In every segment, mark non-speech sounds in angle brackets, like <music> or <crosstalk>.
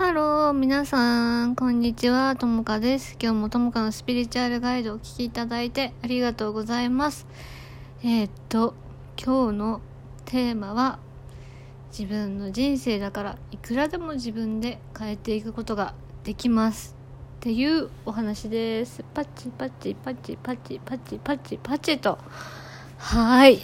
ハロー、皆さん、こんにちは、ともかです。今日もともかのスピリチュアルガイドをお聴きいただいてありがとうございます。えー、っと、今日のテーマは、自分の人生だからいくらでも自分で変えていくことができますっていうお話です。パチパチパチパチパチパチパチと。はい。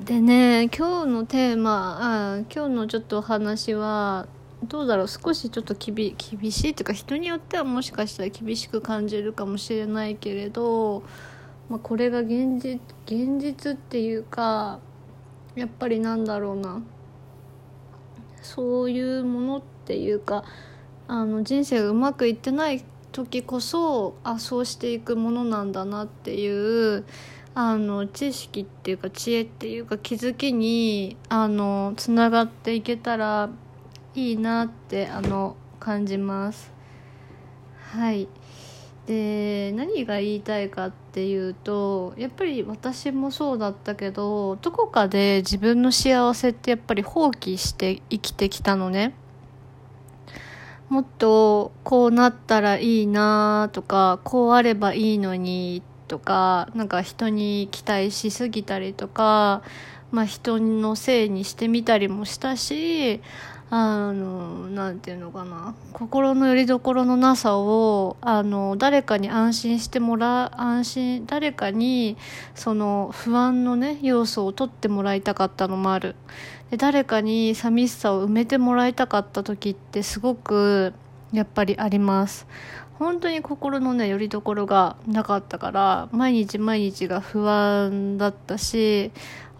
でね、今日のテーマ、あ今日のちょっとお話は、どうだろう少しちょっと厳厳しいというか人によってはもしかしたら厳しく感じるかもしれないけれど、まあ、これが現実現実っていうかやっぱりなんだろうな。そういうものっていうかあの人生がうまくいってない時こそあそうしていくものなんだなっていうあの知識っていうか知恵っていうか気づきにあのつながっていけたらいいなってあの感じます。はい。で何が言いたいかっていうとやっぱり私もそうだったけどどこかで自分の幸せってやっぱり放棄して生きてきたのね。もっとこうなったらいいなとかこうあればいいのにとかなんか人に期待しすぎたりとかまあ人のせいにしてみたりもしたしあのなんていうのかな。心の拠り所のなさをあの誰かに安心してもらう安心誰かにその不安のね要素を取ってもらいたかったのもある。で誰かに寂しさを埋めてもらいたかった時ってすごくやっぱりあります。本当に心のね拠り所がなかったから毎日毎日が不安だったし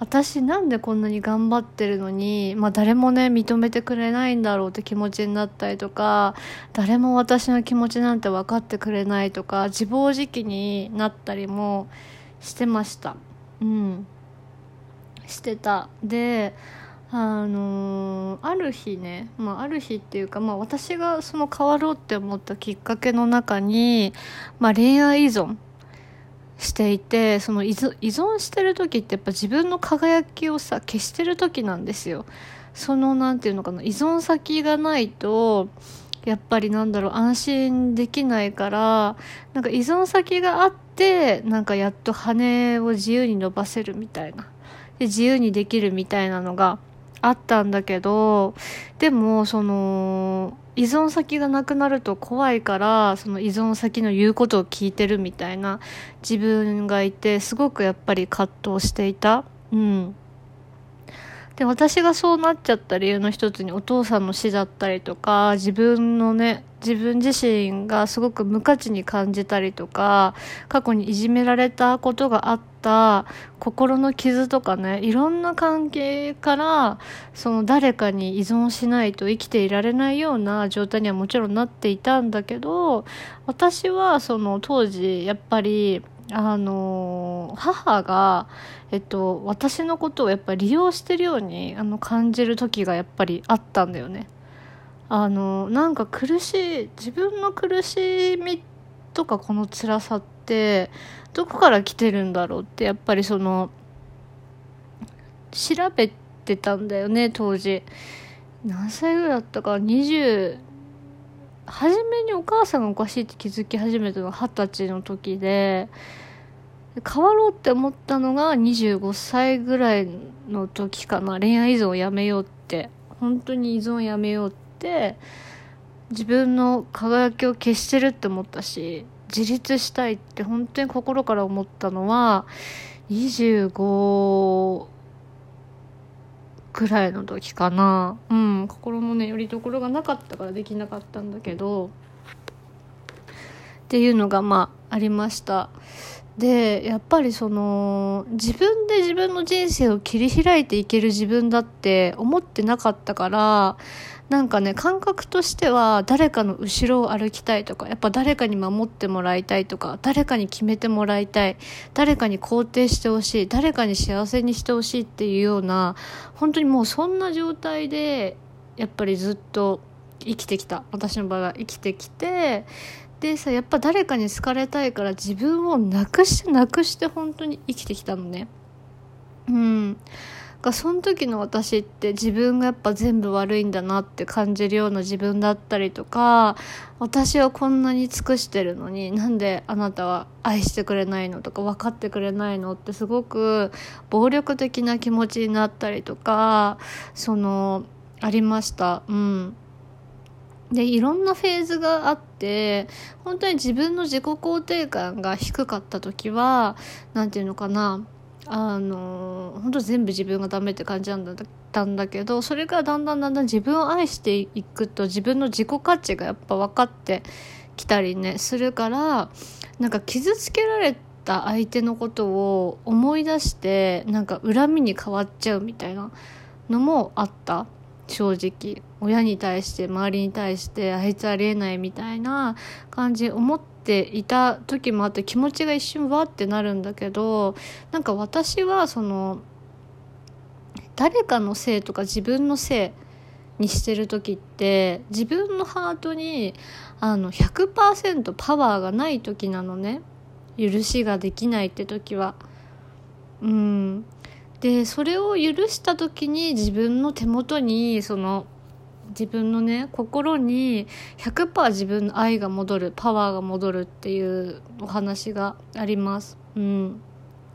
私なんでこんなに頑張ってるのに、まあ、誰もね認めてくれないんだろうって気持ちになったりとか誰も私の気持ちなんて分かってくれないとか自暴自棄になったりもしてました。うん。してた。であのー、ある日ね、まあ、ある日っていうか、まあ、私がその変わろうって思ったきっかけの中に、まあ、恋愛依存していてその依存してる時ってやっぱ自分の輝きをさ消してる時なんですよ。その何て言うのかな依存先がないとやっぱりなんだろう安心できないからなんか依存先があってなんかやっと羽を自由に伸ばせるみたいな。で自由にできるみたいなのがあったんだけどでもその依存先がなくなると怖いからその依存先の言うことを聞いてるみたいな自分がいてすごくやっぱり葛藤していた。うんで私がそうなっちゃった理由の一つにお父さんの死だったりとか自分のね自分自身がすごく無価値に感じたりとか過去にいじめられたことがあった心の傷とかねいろんな関係からその誰かに依存しないと生きていられないような状態にはもちろんなっていたんだけど私はその当時やっぱりあの母が、えっと、私のことをやっぱり利用してるようにあの感じる時がやっぱりあったんだよね。あのなんか苦しい自分の苦しみとかこの辛さってどこから来てるんだろうってやっぱりその調べてたんだよね当時。何歳ぐらいだったか20初めにお母さんがおかしいって気づき始めたのが二十歳の時で変わろうって思ったのが25歳ぐらいの時かな。恋愛依存をやめようって。本当に依存をやめようって自分の輝きを消してるって思ったし自立したいって本当に心から思ったのは25くらいの時かな。うん心のねよりどころがなかったからできなかったんだけど。っていうのがまあありました。でやっぱりその自分で自分の人生を切り開いていける自分だって思ってなかったからなんかね感覚としては誰かの後ろを歩きたいとかやっぱ誰かに守ってもらいたいとか誰かに決めてもらいたい誰かに肯定してほしい誰かに幸せにしてほしいっていうような本当にもうそんな状態でやっぱりずっと生きてきた。私の場合は生きてきてでさやっぱ誰かに好かれたいから自分をなくしてなくして本当に生きてきたのね。うん。かその時の私って自分がやっぱ全部悪いんだなって感じるような自分だったりとか私はこんなに尽くしてるのになんであなたは愛してくれないのとか分かってくれないのってすごく暴力的な気持ちになったりとかそのありました。うん。でいろんなフェーズがあって本当に自分の自己肯定感が低かった時は何て言うのかなあの本当全部自分がダメって感じなんだったんだけどそれがだんだんだんだん自分を愛していくと自分の自己価値がやっぱ分かってきたりねするからなんか傷つけられた相手のことを思い出してなんか恨みに変わっちゃうみたいなのもあった。正直。親に対して周りに対してあいつありえないみたいな感じ思ってていた時もあって気持ちが一瞬わってなるんだけどなんか私はその誰かのせいとか自分のせいにしてる時って自分のハートにあの100%パワーがない時なのね許しができないって時は。うんでそれを許した時に自分の手元にその自分のね心に100%自分の愛が戻るパワーが戻るっていうお話があります。うん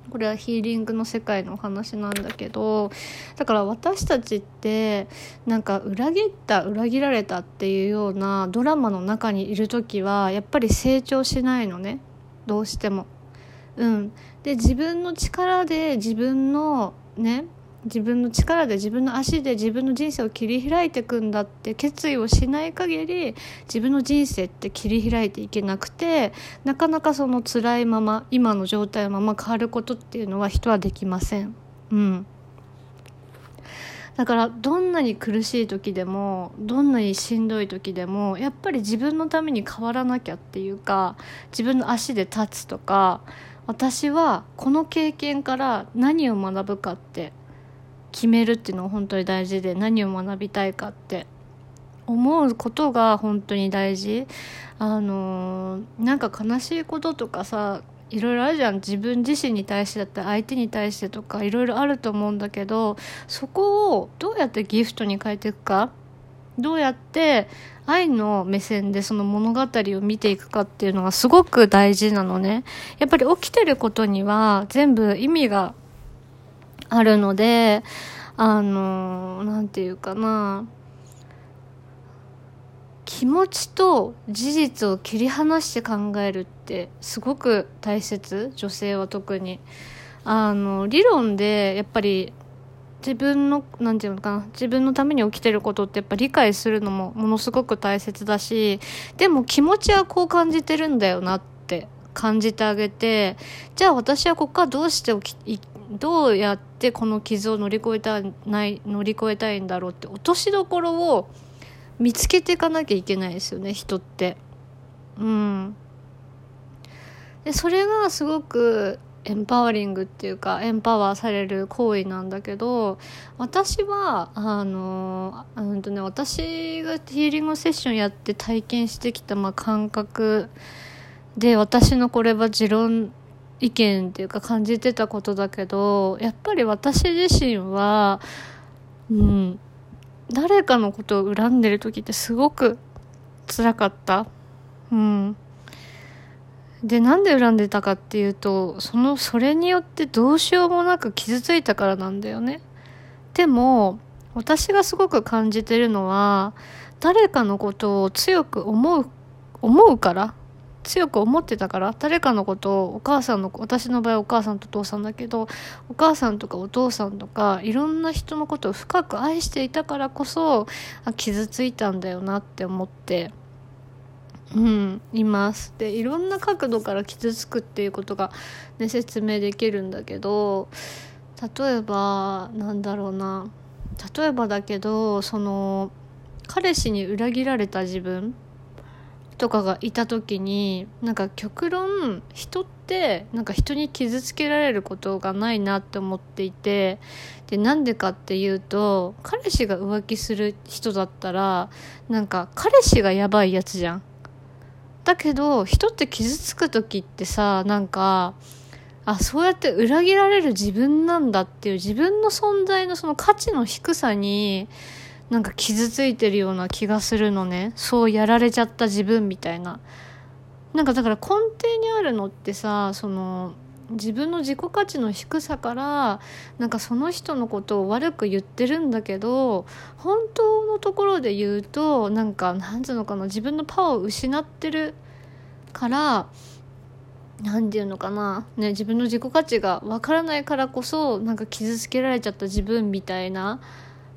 これはヒーリングの世界のお話なんだけどだから私たちってなんか裏切った裏切られたっていうようなドラマの中にいる時はやっぱり成長しないのねどうしても。うん、で自分の力で自分のね自分の力で自分の足で自分の人生を切り開いていくんだって決意をしない限り自分の人生って切り開いていけなくてなかなかその辛いまま今の状態のまま変わることっていうのは人はできません。うんだからどんなに苦しい時でもどんなにしんどい時でもやっぱり自分のために変わらなきゃっていうか自分の足で立つとか私はこの経験から何を学ぶかって決めるっていうのが本当に大事で何を学びたいかって思うことが本当に大事。あのなんか悲しいこととかさいろいろあるじゃん。自分自身に対してだったり相手に対してとかいろいろあると思うんだけどそこをどうやってギフトに変えていくか。どうやって愛の目線でその物語を見ていくかっていうのがすごく大事なのね。やっぱり起きてることには全部意味があるのであの何て言うかな。気持ちと事実を切り離して考えるってすごく大切女性は特に。あの理論でやっぱり自分の何て言うのかな。自分のために起きてることってやっぱ理解するのもものすごく大切だしでも気持ちはこう感じてるんだよなって感じてあげてじゃあ私はここからどうしてどうやってこの傷を乗り越えたない乗り越えたいんだろうって落としどころを見つけていかなきゃいけないですよね人って。うん、でそれがすごくエンパワリングっていうかエンパワーされる行為なんだけど私はあのうんとね私がヒーリングセッションやって体験してきた、まあ、感覚で私のこれは持論意見っていうか感じてたことだけどやっぱり私自身はうん誰かのことを恨んでる時ってすごく辛かった。うん。でなんで恨んでたかっていうとそのそれによってどうしようもなく傷ついたからなんだよね。でも私がすごく感じてるのは誰かのことを強く思う思うから強く思ってたから誰かのことをお母さんの私の場合お母さんとお父さんだけどお母さんとかお父さんとかいろんな人のことを深く愛していたからこそ傷ついたんだよなって思ってうんいます。でいろんな角度から傷つくっていうことが、ね、説明できるんだけど例えばなんだろうな。例えばだけどその彼氏に裏切られた自分とかがいた時になんか極論人ってなんか人に傷つけられることがないなって思っていてでなんでかっていうと彼氏が浮気する人だったらなんか彼氏がやばいやつじゃん。だけど人って傷つく時ってさなんかあそうやって裏切られる自分なんだっていう自分の存在のその価値の低さになんか傷ついてるような気がするのね。そうやられちゃった自分みたいな。なんかだから根底にあるのってさその自分の自己価値の低さからなんかその人のことを悪く言ってるんだけど本当のところで言うとなんかなんつうのかな自分のパワーを失ってるから何て言うのかな、ね、自分の自己価値がわからないからこそなんか傷つけられちゃった自分みたいな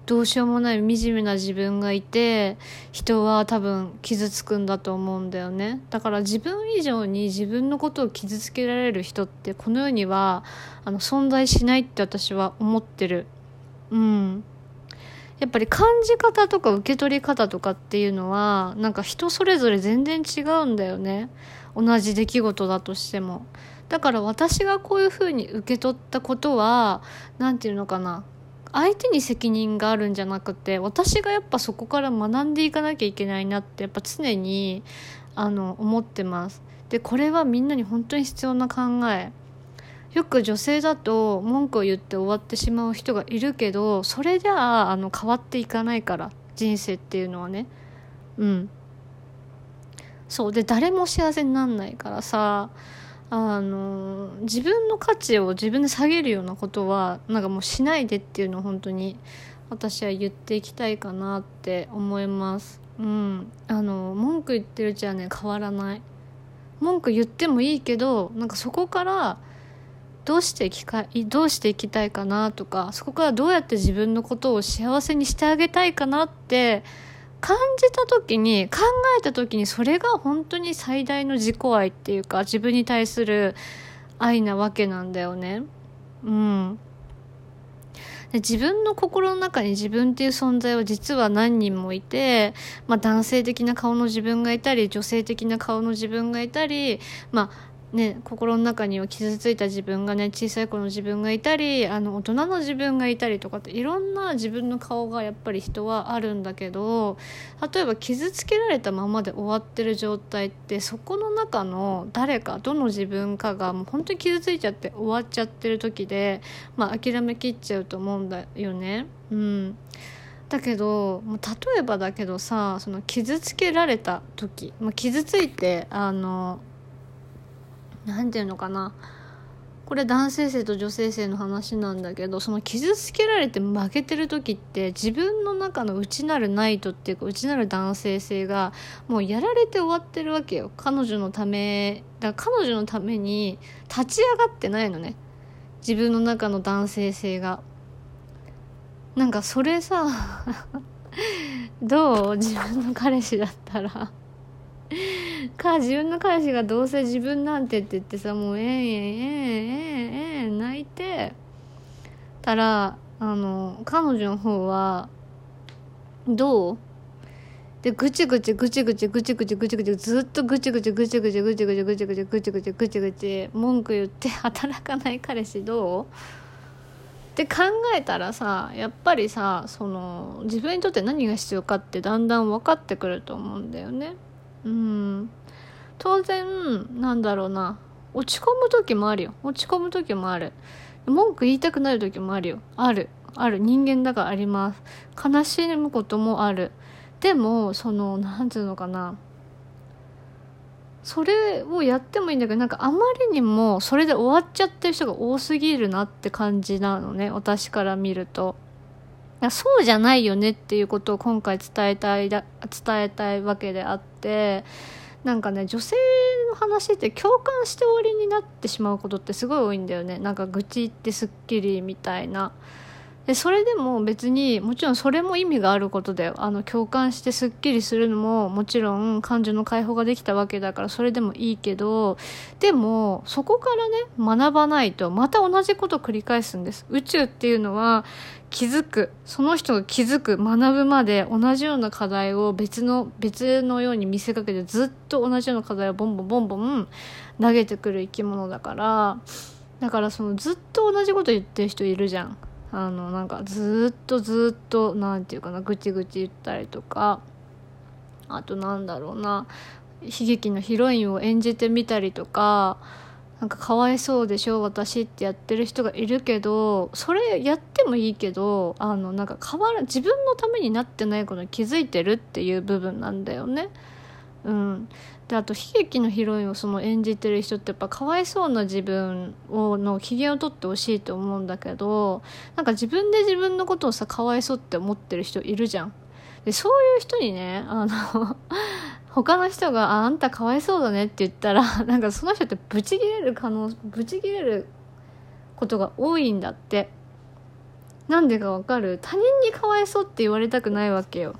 どうしようもない惨めな自分がいて人は多分傷つくんだと思うんだよね。だから自分以上に自分のことを傷つけられる人ってこの世にはあの存在しないって私は思ってる。うん。やっぱり感じ方とか受け取り方とかっていうのはなんか人それぞれ全然違うんだよね。同じ出来事だとしても。だから私がこういうふうに受け取ったことは何て言うのかな。相手に責任があるんじゃなくて私がやっぱそこから学んでいかなきゃいけないなってやっぱ常にあの思ってます。でこれはみんなに本当に必要な考え。よく女性だと文句を言って終わってしまう人がいるけどそれじゃああの変わっていかないから人生っていうのはね。うん。そう。で誰も幸せになんないからさ。あの自分の価値を自分で下げるようなことはなんかもうしないでっていうのを本当に私は言っていきたいかなって思います。うん。あの文句言ってるうちはね変わらない。文句言ってもいいけどなんかそこからどうしていきかどうしていきたいかなとかそこからどうやって自分のことを幸せにしてあげたいかなって感じた時に考えた時にそれが本当に最大の自己愛っていうか自分に対する愛なわけなんだよね。うん。で自分の心の中に自分っていう存在は実は何人もいて、まあ、男性的な顔の自分がいたり女性的な顔の自分がいたり、まあ、ね、心の中には傷ついた自分がね小さい頃の自分がいたりあの大人の自分がいたりとかっていろんな自分の顔がやっぱり人はあるんだけど例えば傷つけられたままで終わってる状態ってそこの中の誰かどの自分かがもう本当に傷ついちゃって終わっちゃってる時で、まあ、諦めきっちゃうと思うんだよね。うんだけど例えばだけどさその傷つけられた時、まあ、傷ついてあの何て言うのかな。これ男性性と女性性の話なんだけどその傷つけられて負けてる時って自分の中の内なるナイトっていうか内なる男性性がもうやられて終わってるわけよ。彼女のためだ。から彼女のために立ち上がってないのね。自分の中の男性性が。なんかそれさ <laughs> どう？自分の彼氏だったら。か自分の彼氏がどうせ自分なんてって言ってさもうえええええええ泣いてたらあの彼女の方はどうでぐちぐちぐちぐちぐちぐちぐちぐちずっとぐちぐちぐちぐちぐちぐちぐちぐちぐちぐちぐちぐち文句言って働かない彼氏どうって考えたらさやっぱりさその自分にとって何が必要かってだんだん分かってくると思うんだよね。うん。当然なんだろうな。落ち込む時もあるよ。落ち込む時もある。文句言いたくなる時もあるよ。ある。ある。人間だからあります。悲しむこともある。でもその何て言うのかな。それをやってもいいんだけどなんかあまりにもそれで終わっちゃってる人が多すぎるなって感じなのね。私から見ると。そうじゃないよねっていうことを今回伝えたい伝えたいわけであってなんかね女性の話って共感して終わりになってしまうことってすごい多いんだよね。なんか愚痴ってすっきりみたいな。でそれでも別にもちろんそれも意味があることだよ。あの共感してすっきりするのももちろん感情の解放ができたわけだからそれでもいいけどでもそこからね学ばないとまた同じことを繰り返すんです。宇宙っていうのは気づく。その人が気づく学ぶまで同じような課題を別の別のように見せかけてずっと同じような課題をボンボンボンボン投げてくる生き物だからだからそのずっと同じこと言ってる人いるじゃん。あのなんかずっとずっと何て言うかなぐちぐち言ったりとか。あとなんだろうな悲劇のヒロインを演じてみたりとか。なんかかわいそうでしょ私ってやってる人がいるけどそれやってもいいけどあのなんか変わら自分のためになってないことに気づいてるっていう部分なんだよね。うん、であと悲劇のヒロインをその演じてる人ってやっぱかわいそうな自分をの機嫌を取ってほしいと思うんだけどなんか自分で自分のことをさかわいそうって思ってる人いるじゃん。でそういう人にねあの他の人が「ああんたかわいそうだね」って言ったら <laughs> なんかその人ってブチギレる可能ブチギレることが多いんだって。なんでかわかる？他人にかわいそうって言われたくないわけよ。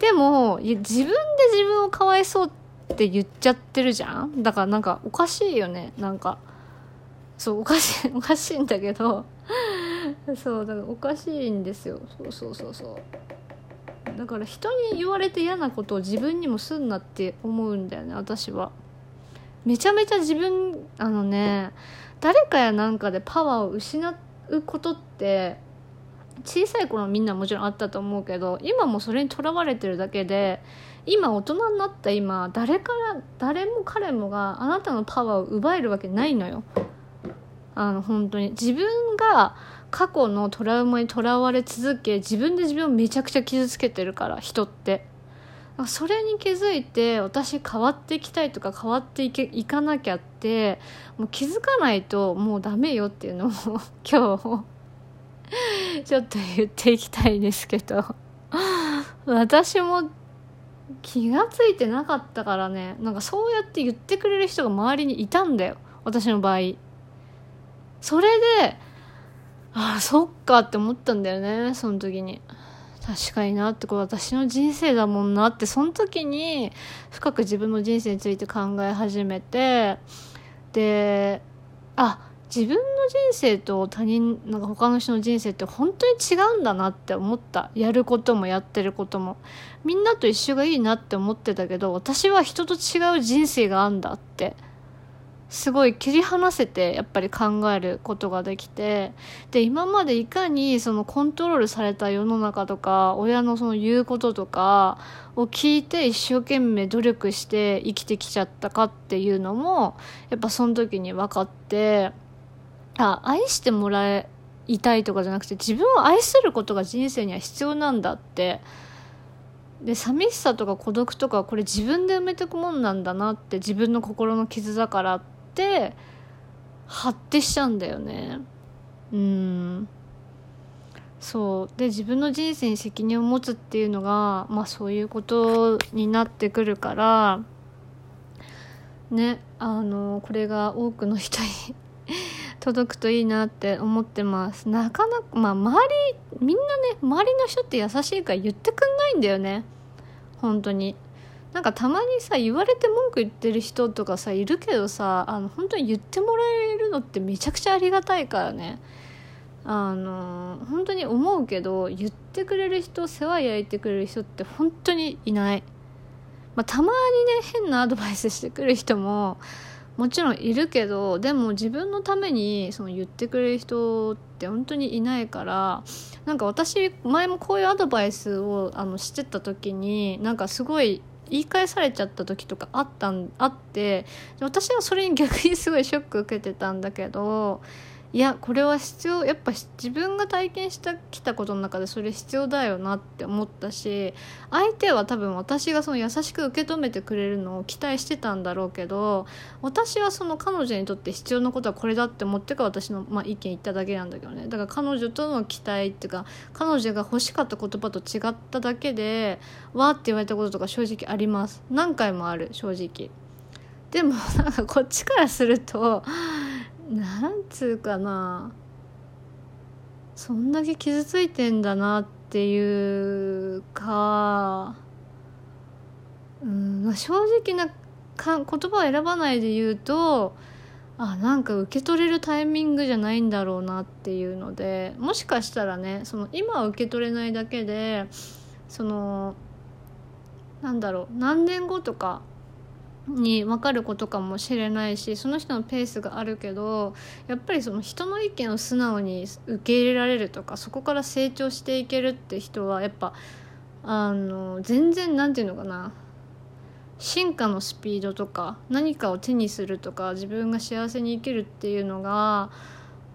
でも自分で自分をかわいそうって言っちゃってるじゃん？だからなんかおかしいよね。なんかそうおかしい <laughs> おかしいんだけど。<laughs> そうだからおかしいんですよ。そうそうそうそう。だから人に言われて嫌なことを自分にもすんなって思うんだよね私は。めちゃめちゃ自分あのね誰かやなんかでパワーを失うことって小さい頃みんなもちろんあったと思うけど今もそれにとらわれてるだけで今大人になった今誰から誰も彼もがあなたのパワーを奪えるわけないのよ。あの本当に。自分が過去のトラウマにとらわれ続け自分で自分をめちゃくちゃ傷つけてるから人って。それに気づいて私変わっていきたいとか変わっていけいかなきゃってもう気づかないともうダメよっていうのを <laughs> 今日ちょっと言っていきたいですけど。私も気が付いてなかったからね。なんかそうやって言ってくれる人が周りにいたんだよ。私の場合。それでああそっかって思ったんだよねその時に。確かになってこれ私の人生だもんなって。その時に深く自分の人生について考え始めてであ自分の人生と他人なんか他の人の人生って本当に違うんだなって思った。やることもやってることも。みんなと一緒がいいなって思ってたけど私は人と違う人生があんだって。すごい切り離せてやっぱり考えることができてで今までいかにそのコントロールされた世の中とか親のその言うこととかを聞いて一生懸命努力して生きてきちゃったかっていうのもやっぱその時に分かってあ愛してもらいたいとかじゃなくて自分を愛することが人生には必要なんだって。で寂しさとか孤独とかこれ自分で埋めていくもんなんだなって自分の心の傷だからってて発展しちゃうんだよね。うん。そう。で自分の人生に責任を持つっていうのがまあそういうことになってくるからねあのこれが多くの人に <laughs> 届くといいなって思ってます。なかなかまあ周りみんなね周りの人って優しいから言ってくんないんだよね。本当に。なんかたまにさ言われて文句言ってる人とかさいるけどさあの本当に言ってもらえるのってめちゃくちゃありがたいからね。あの本当に思うけど言ってくれる人世話焼いてくれる人って本当にいない、まあ、たまにね変なアドバイスしてくる人ももちろんいるけどでも自分のためにその言ってくれる人って本当にいないからなんか私前もこういうアドバイスをあのしてた時になんかすごい言い返されちゃった時とかあったんあって私はそれに逆にすごいショック受けてたんだけどいやこれは必要やっぱ自分が体験してきたことの中でそれ必要だよなって思ったし相手は多分私がその優しく受け止めてくれるのを期待してたんだろうけど私はその彼女にとって必要なことはこれだって思ってから私の、まあ、意見言っただけなんだけどね。だから彼女との期待っていうか彼女が欲しかった言葉と違っただけでわーって言われたこととか正直あります。何回もある正直。でもなんかこっちからするとなんつうかな。そんだけ傷ついてんだなっていうか、うんまあ、正直なか言葉を選ばないで言うとあなんか受け取れるタイミングじゃないんだろうなっていうのでもしかしたらねその今は受け取れないだけでそのなんだろう何年後とかに分かることかもしれないしその人のペースがあるけどやっぱりその人の意見を素直に受け入れられるとかそこから成長していけるって人はやっぱあの全然何て言うのかな。進化のスピードとか何かを手にするとか自分が幸せに生きるっていうのが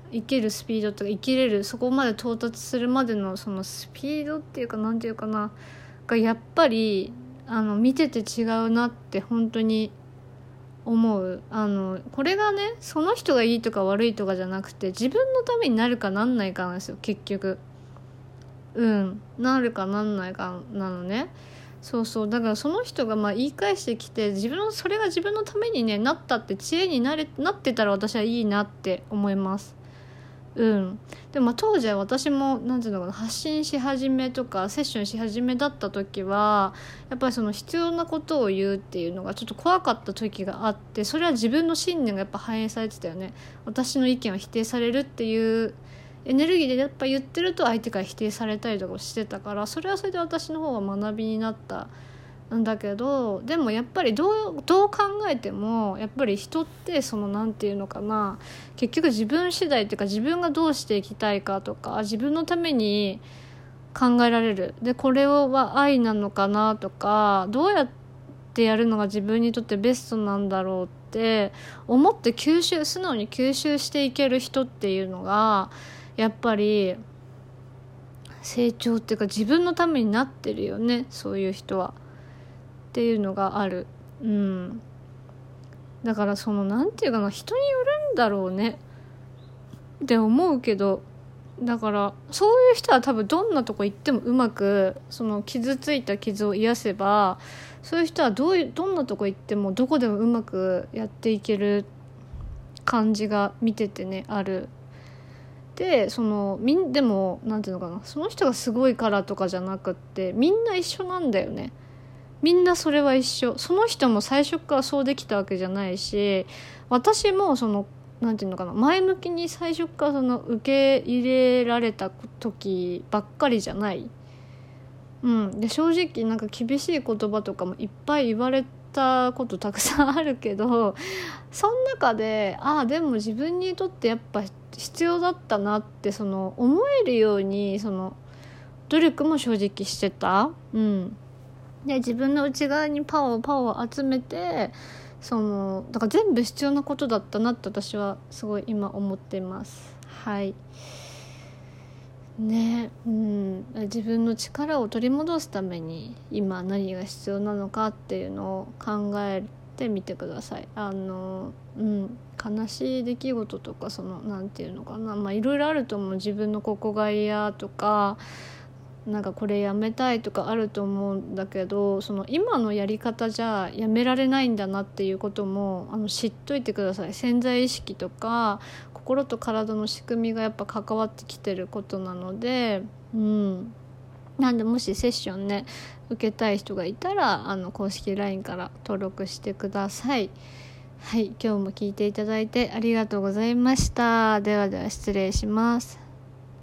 生きるスピードとか生きれるそこまで到達するまでのそのスピードっていうか何て言うかな。がやっぱりあの見てて違うなって本当に思う。あのこれがねその人がいいとか悪いとかじゃなくて自分のためになるかなんないかなんですよ結局。うん。なるかなんないかなのね。そうそう。だからその人がまあ言い返してきて自分それが自分のためにねなったって知恵になれなってたら私はいいなって思います。うん。でも当時は私も何ていうのかな発信し始めとかセッションし始めだった時はやっぱりその必要なことを言うっていうのがちょっと怖かった時があってそれは自分の信念がやっぱ反映されてたよね。私の意見を否定されるっていうエネルギーでやっぱ言ってると相手から否定されたりとかしてたからそれはそれで私の方は学びになったんだけどでもやっぱりどうどう考えてもやっぱり人ってその何て言うのかな結局自分次第っていうか自分がどうしていきたいかとか自分のために考えられるでこれは愛なのかなとかどうやってやるのが自分にとってベストなんだろうって思って吸収素直に吸収していける人っていうのがやっぱり成長っていうか自分のためになってるよねそういう人は。っていうのがある。うん、だからその何て言うかな人によるんだろうね。って思うけど。だからそういう人は多分どんなとこ行ってもうまくその傷ついた傷を癒せばそういう人はどういうどんなとこ行ってもどこでもうまくやっていける感じが見ててねある。でそのみんでも何て言うのかなその人がすごいからとかじゃなくってみんな一緒なんだよね。みんなそれは一緒その人も最初からそうできたわけじゃないし私もその何て言うのかな前向きに最初からその受け入れられた時ばっかりじゃない。うん、で正直なんか厳しい言葉とかもいっぱい言われたことたくさんあるけどその中でああでも自分にとってやっぱ必要だったなってその思えるようにその努力も正直してた。うんで自分の内側にパワーパワーを集めてそのだから全部必要なことだったなって私はすごい今思ってます。はい。ねうん。自分の力を取り戻すために今何が必要なのかっていうのを考えてみてください。あのうん。悲しい出来事とかその何て言うのかな。まあいろいろあると思う。自分のここが嫌とかなんかこれやめたいとかあると思うんだけどその今のやり方じゃやめられないんだなっていうこともあの知っといてください潜在意識とか心と体の仕組みがやっぱ関わってきてることなのでうんなんでもしセッションね受けたい人がいたらあの公式 LINE から登録してください。はい、今日も聞いていただいてありがとうございました。ではでは失礼します。